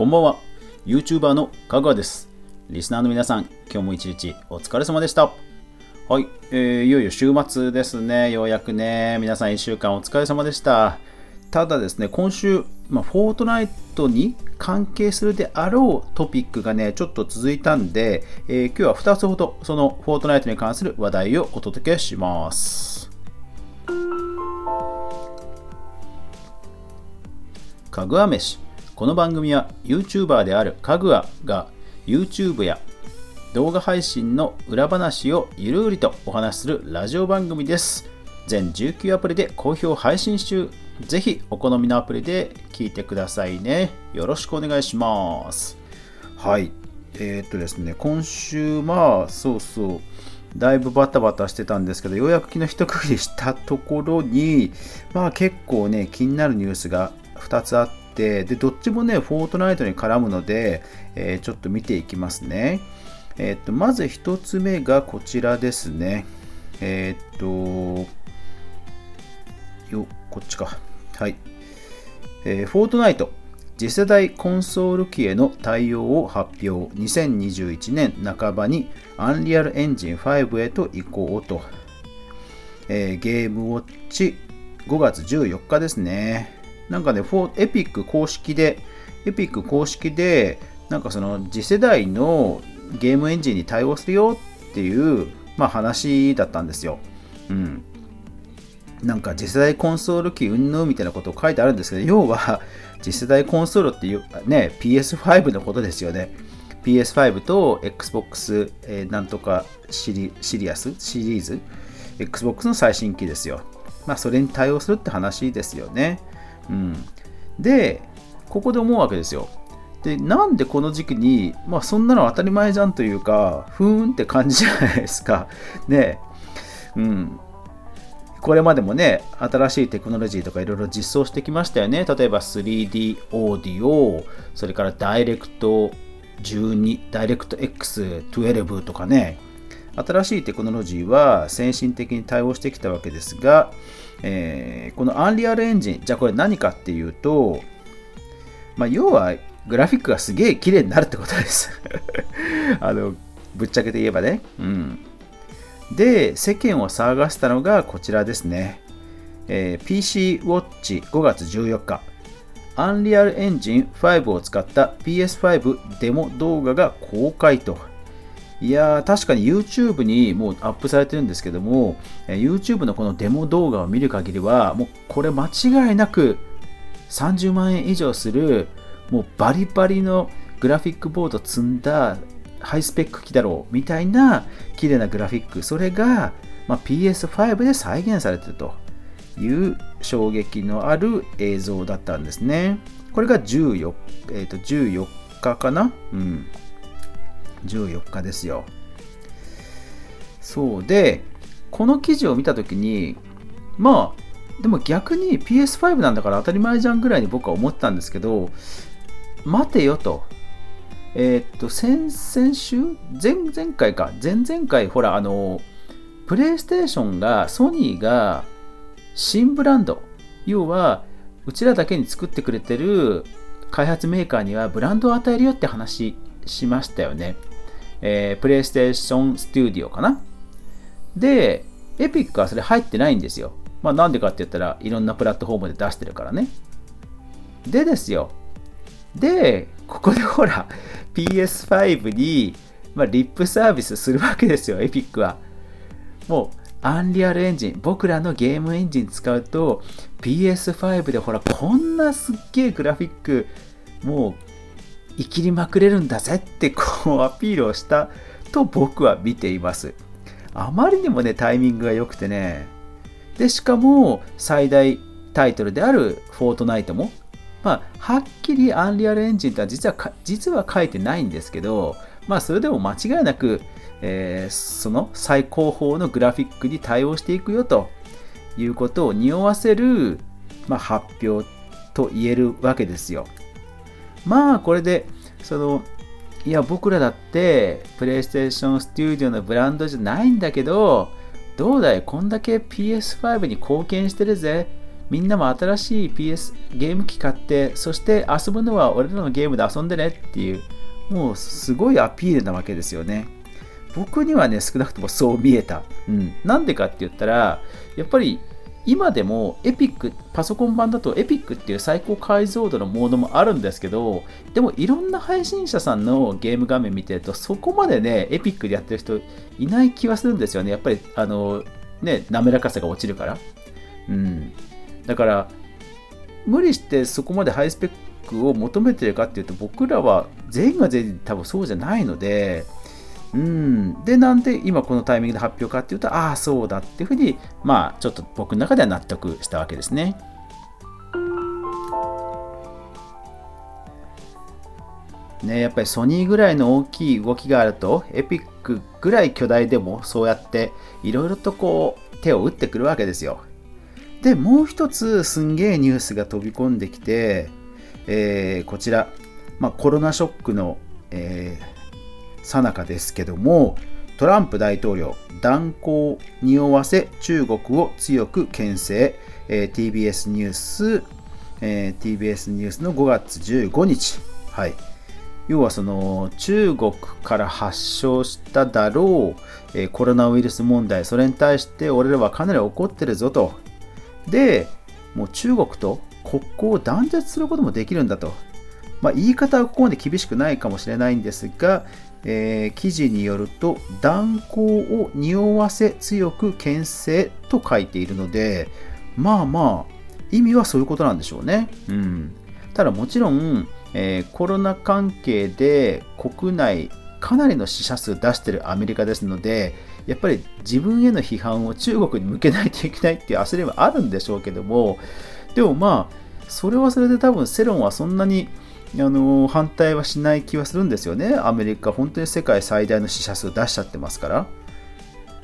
こんばんは。YouTuber のかぐわです。リスナーの皆さん、今日も一日お疲れ様でした。はい、えー、いよいよ週末ですね。ようやくね、皆さん1週間お疲れ様でした。ただですね、今週、まあ、フォートナイトに関係するであろうトピックがね、ちょっと続いたんで、えー今日は2つほど、そのフォートナイトに関する話題をお届けします。かぐわ飯。この番組は YouTuber であるかぐわが YouTube や動画配信の裏話をゆるりとお話しするラジオ番組です。全19アプリで好評配信中。ぜひお好みのアプリで聞いてくださいね。よろしくお願いします。はい。えーっとですね、今週、まあ、そうそう、だいぶバタバタしてたんですけど、ようやく昨日一区切りしたところに、まあ結構ね、気になるニュースが2つあって、で、どっちもね、フォートナイトに絡むので、えーちょっと見ていきますね。えーっと、まず1つ目がこちらですね。えーっと、よ、こっちか。はい。えフォートナイト次世代コンソール機への対応を発表2021年半ばにアンリアルエンジン5へと移行と、えーゲームウォッチ5月14日ですねなんかねエピック公式でエピック公式でなんかその次世代のゲームエンジンに対応するよっていう、まあ、話だったんですようんなんか次世代コンソール機云々みたいなことを書いてあるんですけど、要は次世代コンソールっていうね、PS5 のことですよね。PS5 と Xbox、えーなんとかシリシリアス？シリーズ？Xbox の最新機ですよ。まあそれに対応するって話ですよね。うん。で、ここで思うわけですよ。で、なんでこの時期に、まあそんなの当たり前じゃんというか、ふーんって感じじゃないですか。ねうん。これまでもね、新しいテクノロジーとかいろいろ実装してきましたよね。例えば 3D オーディオ、それからダイレクト12、ダイレクト X12 とかね、新しいテクノロジーは先進的に対応してきたわけですが、えーこの Unreal Engine、じゃあこれ何かっていうと、まあ、要はグラフィックがすげえ綺麗になるってことです。あのぶっちゃけて言えばね。うん。で、世間を騒がせたのがこちらですね。えー PC Watch 5月14日。Unreal Engine 5を使った PS5 デモ動画が公開と。いやー、確かに YouTube にもうアップされてるんですけども、え YouTube のこのデモ動画を見る限りは、もうこれ間違いなく30万円以上する、もうバリバリのグラフィックボード積んだハイスペック機だろうみたいな綺麗なグラフィック、それが、ま、PS5 で再現されてるという衝撃のある映像だったんですね。これが14、えーと14日かな？うん。14日ですよ。そうで、この記事を見たときに、まあ、でも逆に PS5 なんだから当たり前じゃんぐらいに僕は思ってたんですけど、待てよと。えーっと、先々週？前々回か。前々回、ほら、あの、プレイステーションが、ソニーが新ブランド、要は、うちらだけに作ってくれてる開発メーカーにはブランドを与えるよって話しましたよね。えープレイステーションステュディオかな？で、エピックはそれ入ってないんですよ。まあなんでかって言ったらいろんなプラットフォームで出してるからね。でですよ。で、ここでほら、PS5 に、まあ、リップサービスするわけですよ、エピックは。もう、アンリアルエンジン、僕らのゲームエンジン使うと、PS5 でほら、こんなすっげえグラフィック、もう、生きりまくれるんだぜって こうアピールをしたと僕は見ています。あまりにもね、タイミングが良くてね。で、しかも最大タイトルであるフォートナイトも、まあ、はっきりアンリアルエンジンとは実は実は書いてないんですけど、まあ、それでも間違いなく、えーその最高峰のグラフィックに対応していくよということを匂わせる、まあ、発表と言えるわけですよ。まあこれでそのいや僕らだってプレイステーションステューディオのブランドじゃないんだけどどうだい？こんだけ PS5 に貢献してるぜ。みんなも新しい PS ゲーム機買ってそして遊ぶのは俺らのゲームで遊んでねっていうもうすごいアピールなわけですよね。僕にはね少なくともそう見えた、うん、なんでかって言ったらやっぱり今でもエピック、パソコン版だとエピックっていう最高解像度のモードもあるんですけど、でもいろんな配信者さんのゲーム画面見てると、そこまでね、エピックでやってる人いない気はするんですよね。やっぱり、あの、ね、滑らかさが落ちるから。うん。だから、無理してそこまでハイスペックを求めてるかっていうと、僕らは全員が全員多分そうじゃないので、うん、で、なんで今このタイミングで発表かっていうと、ああ、そうだっていうふうに、まあ、ちょっと僕の中では納得したわけですね。ね、やっぱりソニーぐらいの大きい動きがあると、エピックぐらい巨大でもそうやっていろいろとこう手を打ってくるわけですよ。で、もう一つすんげえニュースが飛び込んできて、えー、こちら、まあ、コロナショックの、えー、さなかですけどもトランプ大統領断交におわせ中国を強く牽制、えー、TBS ニュース、えー、TBS ニュースの5月15日、はい、要はその中国から発症しただろう、えー、コロナウイルス問題。それに対して俺らはかなり怒ってるぞと。でもう中国と国交を断絶することもできるんだと。まあ、言い方はここまで厳しくないかもしれないんですが、えー、記事によると断交を匂わせ強く牽制と書いているのでまあまあ意味はそういうことなんでしょうね。うん、ただもちろん、えー、コロナ関係で国内かなりの死者数出しているアメリカですのでやっぱり自分への批判を中国に向けないといけないっていう焦りはあるんでしょうけどもでもまあそれはそれで多分世論はそんなにあの反対はしない気はするんですよね。アメリカ、本当に世界最大の死者数出しちゃってますから。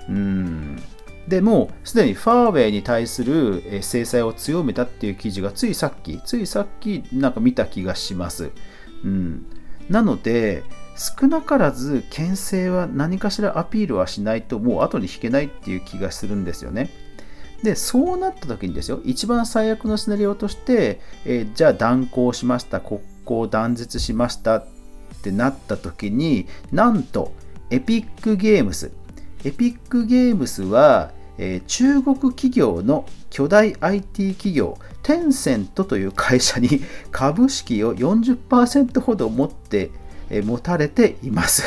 うんでもうすでにファーウェイに対する制裁を強めたっていう記事がついさっき、ついさっきなんか見た気がします。うん、なので、少なからず牽制は何かしらアピールはしないともう後に引けないっていう気がするんですよね。で、そうなった時にですよ、一番最悪のシナリオとして、えー、じゃあ断交しました、国交断絶しましたってなった時に、なんと、エピックゲームス。エピックゲームスは、えー、中国企業の巨大 IT 企業、テンセントという会社に 株式を40%ほど持って、え、持たれています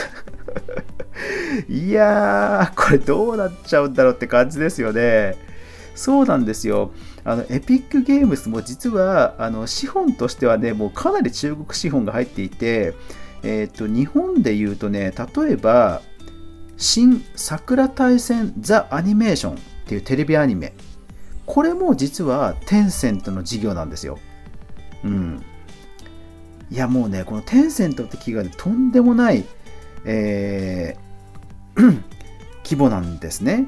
いやー、これどうなっちゃうんだろうって感じですよね。そうなんですよ。あのエピックゲームスも実はあの資本としてはね、もうかなり中国資本が入っていて、えーと、日本で言うとね、例えば、新桜大戦ザ・アニメーションっていうテレビアニメ、これも実はテンセントの事業なんですよ。うん。いやもうね、このテンセントって企業でとんでもない、えー、規模なんですね。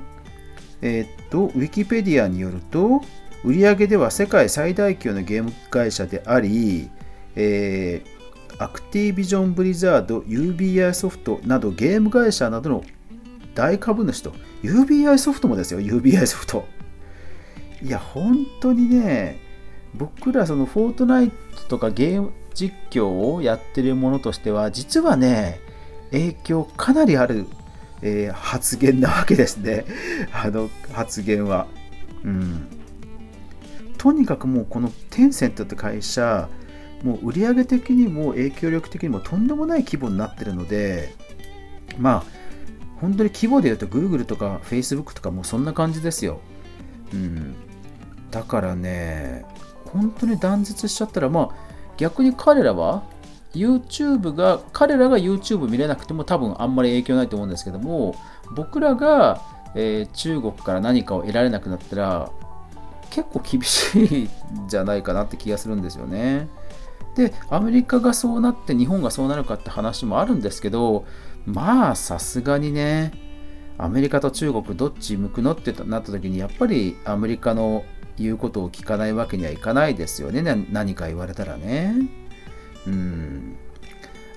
えー、っと、ウィキペディアによると、売上では世界最大級のゲーム会社であり、えー、アクティビジョン・ブリザード、UBI ソフトなどゲーム会社などの大株主と、UBI ソフトもですよ、UBI ソフト。いや、本当にね、僕らそのフォートナイトとかゲーム実況をやってるものとしては、実はね、影響かなりある、えー、発言なわけですね。あの発言は。うんとにかくもうこのテンセントって会社、もう売上的にも影響力的にもとんでもない規模になってるので、まあ、本当に規模で言うと Google とか Facebook とかもうそんな感じですよ。うん。だからね、本当に断絶しちゃったら、まあ、逆に彼らは YouTube が、彼らが YouTube 見れなくても多分あんまり影響ないと思うんですけども、僕らが、えー、中国から何かを得られなくなったら、結構厳しいんじゃないかなって気がするんですよね。で、アメリカがそうなって日本がそうなるかって話もあるんですけど、まあさすがにね、アメリカと中国どっち向くのってなった時にやっぱりアメリカの言うことを聞かないわけにはいかないですよね。何か言われたらね。うん。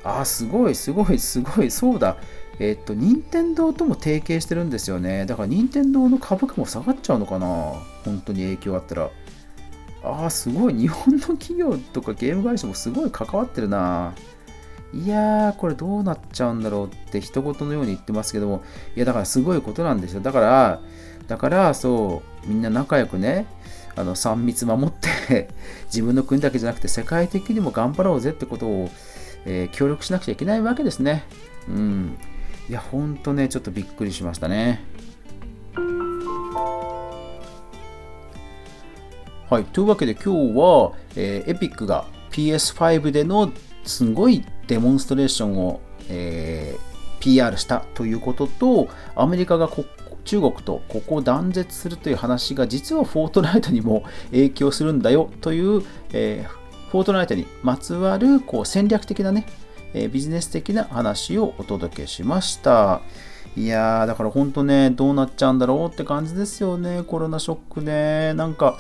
あ、すごい、すごい、すごい、そうだ。えっと、任天堂とも提携してるんですよね。だから任天堂の株価も下がっちゃうのかな？本当に影響あったら。ああ、すごい。日本の企業とかゲーム会社もすごい関わってるな。いやー、これどうなっちゃうんだろうって一言のように言ってますけども、いや、だからすごいことなんですよ。だから、だから、そう、みんな仲良くね、あの3密守って 自分の国だけじゃなくて世界的にも頑張ろうぜってことを、えー、協力しなくちゃいけないわけですね。うん。いや、ほんとね、ちょっとびっくりしましたね。はい、というわけで今日は、えー、エピックが PS5 でのすごいデモンストレーションを、えー、PR したということと、アメリカが中国とここを断絶するという話が実はフォートナイトにも影響するんだよという、えー、フォートナイトにまつわるこう戦略的なね、えー、ビジネス的な話をお届けしました。いやー、だから本当ね、どうなっちゃうんだろうって感じですよね、コロナショックね。なんか、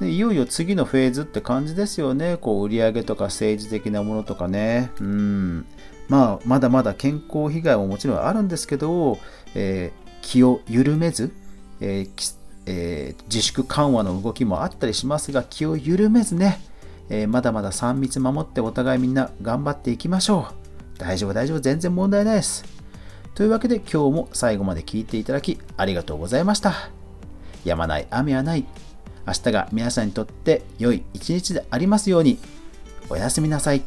でいよいよ次のフェーズって感じですよね。こう売り上げとか政治的なものとかね。うん。まあ、まだまだ健康被害ももちろんあるんですけど、えー、気を緩めず、えーえー、自粛緩和の動きもあったりしますが、気を緩めずね、えまだまだ3密守ってお互いみんな頑張っていきましょう。大丈夫、大丈夫、全然問題ないです。というわけで今日も最後まで聞いていただきありがとうございました。やまない雨はない。明日が皆さんにとって良い一日でありますように。おやすみなさい。